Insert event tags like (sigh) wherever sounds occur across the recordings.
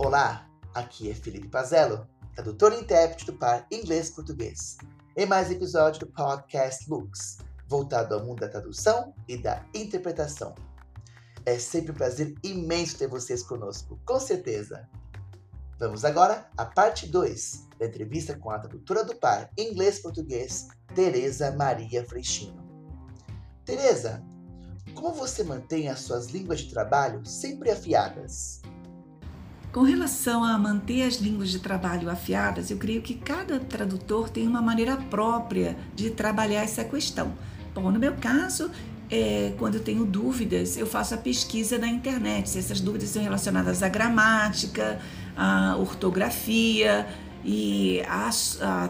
Olá, aqui é Felipe Pazello, tradutor e intérprete do par inglês-português, em mais episódio do podcast Looks, voltado ao mundo da tradução e da interpretação. É sempre um prazer imenso ter vocês conosco, com certeza. Vamos agora à parte 2 da entrevista com a tradutora do par inglês-português, Tereza Maria Freixinho. Tereza, como você mantém as suas línguas de trabalho sempre afiadas? Com relação a manter as línguas de trabalho afiadas, eu creio que cada tradutor tem uma maneira própria de trabalhar essa questão. Bom, no meu caso, é, quando eu tenho dúvidas, eu faço a pesquisa na internet. Se essas dúvidas são relacionadas à gramática, à ortografia e a, a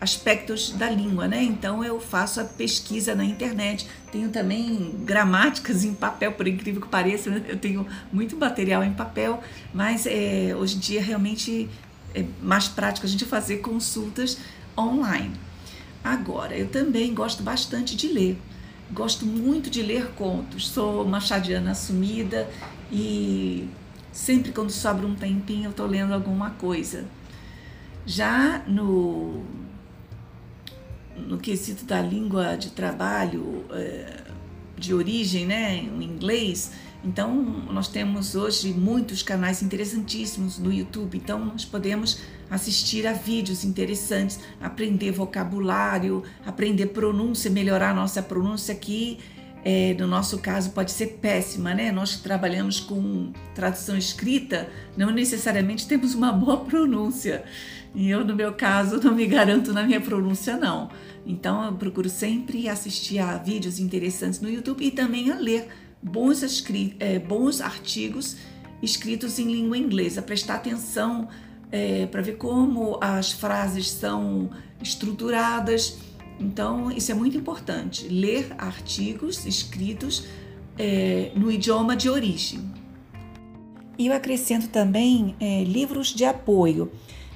aspectos da língua, né? Então eu faço a pesquisa na internet. Tenho também gramáticas em papel, por incrível que pareça, eu tenho muito material em papel, mas é, hoje em dia realmente é mais prático a gente fazer consultas online. Agora, eu também gosto bastante de ler. Gosto muito de ler contos. Sou machadiana assumida e sempre quando sobra um tempinho eu estou lendo alguma coisa. Já no no quesito da língua de trabalho é, de origem, né, o inglês, então nós temos hoje muitos canais interessantíssimos no YouTube, então nós podemos assistir a vídeos interessantes, aprender vocabulário, aprender pronúncia, melhorar nossa pronúncia aqui. É, no nosso caso pode ser péssima, né? Nós que trabalhamos com tradução escrita, não necessariamente temos uma boa (laughs) pronúncia. E eu, no meu caso, não me garanto na minha pronúncia, não. Então, eu procuro sempre assistir a vídeos interessantes no YouTube e também a ler bons, é, bons artigos escritos em língua inglesa, prestar atenção é, para ver como as frases são estruturadas. Então, isso é muito importante, ler artigos escritos é, no idioma de origem. E eu acrescento também é, livros de apoio.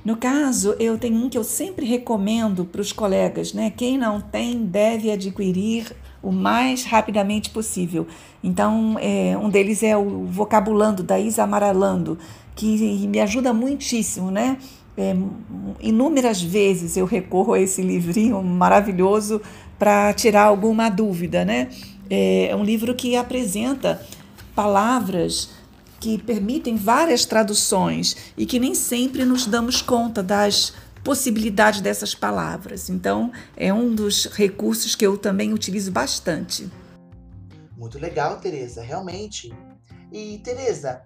No caso, eu tenho um que eu sempre recomendo para os colegas, né? Quem não tem deve adquirir o mais rapidamente possível. Então, é, um deles é o Vocabulando, da Isa Amaralando, que me ajuda muitíssimo, né? É, inúmeras vezes eu recorro a esse livrinho maravilhoso para tirar alguma dúvida, né? É um livro que apresenta palavras que permitem várias traduções e que nem sempre nos damos conta das possibilidades dessas palavras. Então, é um dos recursos que eu também utilizo bastante. Muito legal, Teresa, realmente. E Teresa,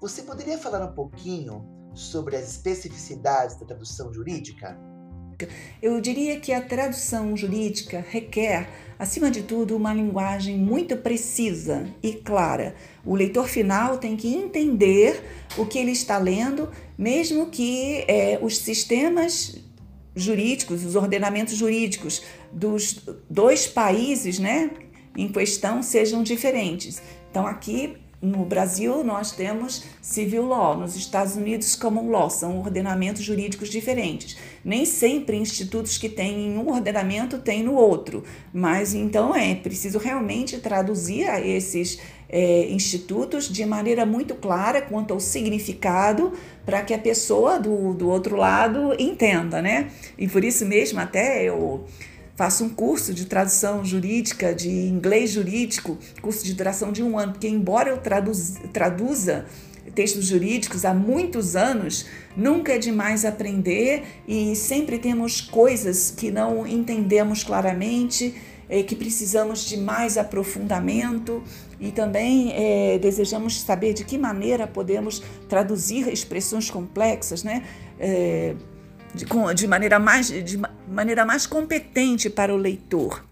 você poderia falar um pouquinho sobre as especificidades da tradução jurídica? Eu diria que a tradução jurídica requer, acima de tudo, uma linguagem muito precisa e clara. O leitor final tem que entender o que ele está lendo, mesmo que é, os sistemas jurídicos, os ordenamentos jurídicos dos dois países né, em questão sejam diferentes. Então, aqui no Brasil, nós temos civil law, nos Estados Unidos, common law, são ordenamentos jurídicos diferentes. Nem sempre institutos que têm em um ordenamento têm no outro, mas então é preciso realmente traduzir esses é, institutos de maneira muito clara quanto ao significado para que a pessoa do, do outro lado entenda, né? E por isso mesmo até eu faço um curso de tradução jurídica, de inglês jurídico, curso de duração de um ano, porque embora eu traduz, traduza textos jurídicos há muitos anos, nunca é demais aprender e sempre temos coisas que não entendemos claramente, é, que precisamos de mais aprofundamento e também é, desejamos saber de que maneira podemos traduzir expressões complexas, né? É, de, de, maneira mais, de maneira mais competente para o leitor.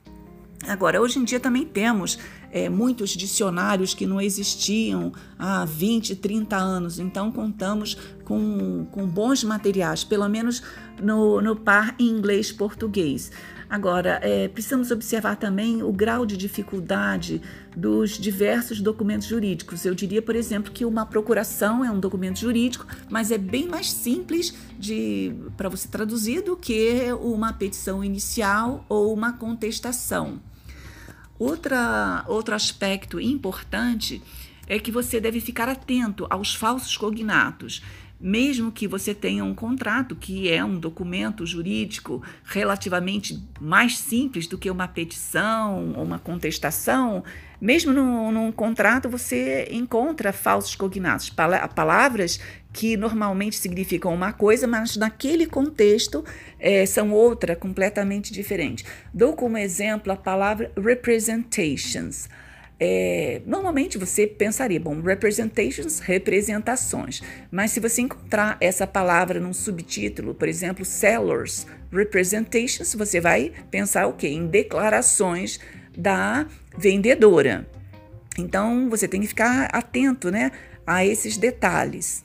Agora, hoje em dia também temos é, muitos dicionários que não existiam há 20, 30 anos, então contamos com, com bons materiais, pelo menos no, no par inglês-português. Agora, é, precisamos observar também o grau de dificuldade dos diversos documentos jurídicos. Eu diria, por exemplo, que uma procuração é um documento jurídico, mas é bem mais simples para você traduzir do que uma petição inicial ou uma contestação. Outra, outro aspecto importante é que você deve ficar atento aos falsos cognatos. Mesmo que você tenha um contrato, que é um documento jurídico relativamente mais simples do que uma petição ou uma contestação, mesmo num, contrato você encontra falsos cognatos, palavras que normalmente significam uma coisa, mas naquele contexto é, são outra, completamente diferente. Dou como exemplo a palavra representations. É, normalmente você pensaria, bom, representations, representações, mas se você encontrar essa palavra num subtítulo, por exemplo, sellers, representations, você vai pensar o quê? Em declarações da vendedora. Então você tem que ficar atento né, a esses detalhes.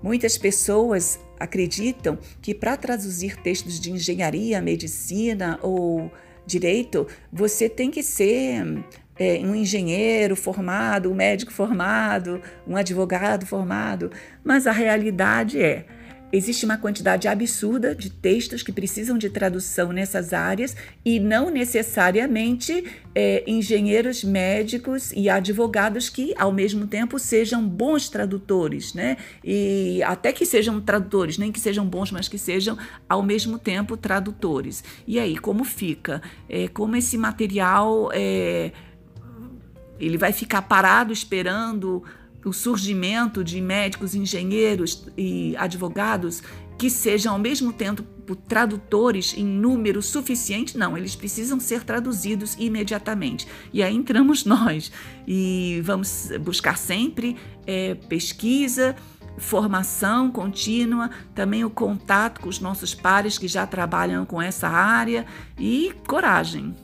Muitas pessoas acreditam que para traduzir textos de engenharia, medicina ou direito, você tem que ser é, um engenheiro formado, um médico formado, um advogado formado, mas a realidade é Existe uma quantidade absurda de textos que precisam de tradução nessas áreas e não necessariamente é, engenheiros médicos e advogados que, ao mesmo tempo, sejam bons tradutores, né? E até que sejam tradutores, nem que sejam bons, mas que sejam, ao mesmo tempo, tradutores. E aí, como fica? É, como esse material é, ele vai ficar parado esperando o surgimento de médicos, engenheiros e advogados que sejam ao mesmo tempo tradutores em número suficiente, não, eles precisam ser traduzidos imediatamente. E aí entramos (laughs) nós e vamos buscar sempre é, pesquisa, formação contínua, também o contato com os nossos pares que já trabalham com essa área e coragem.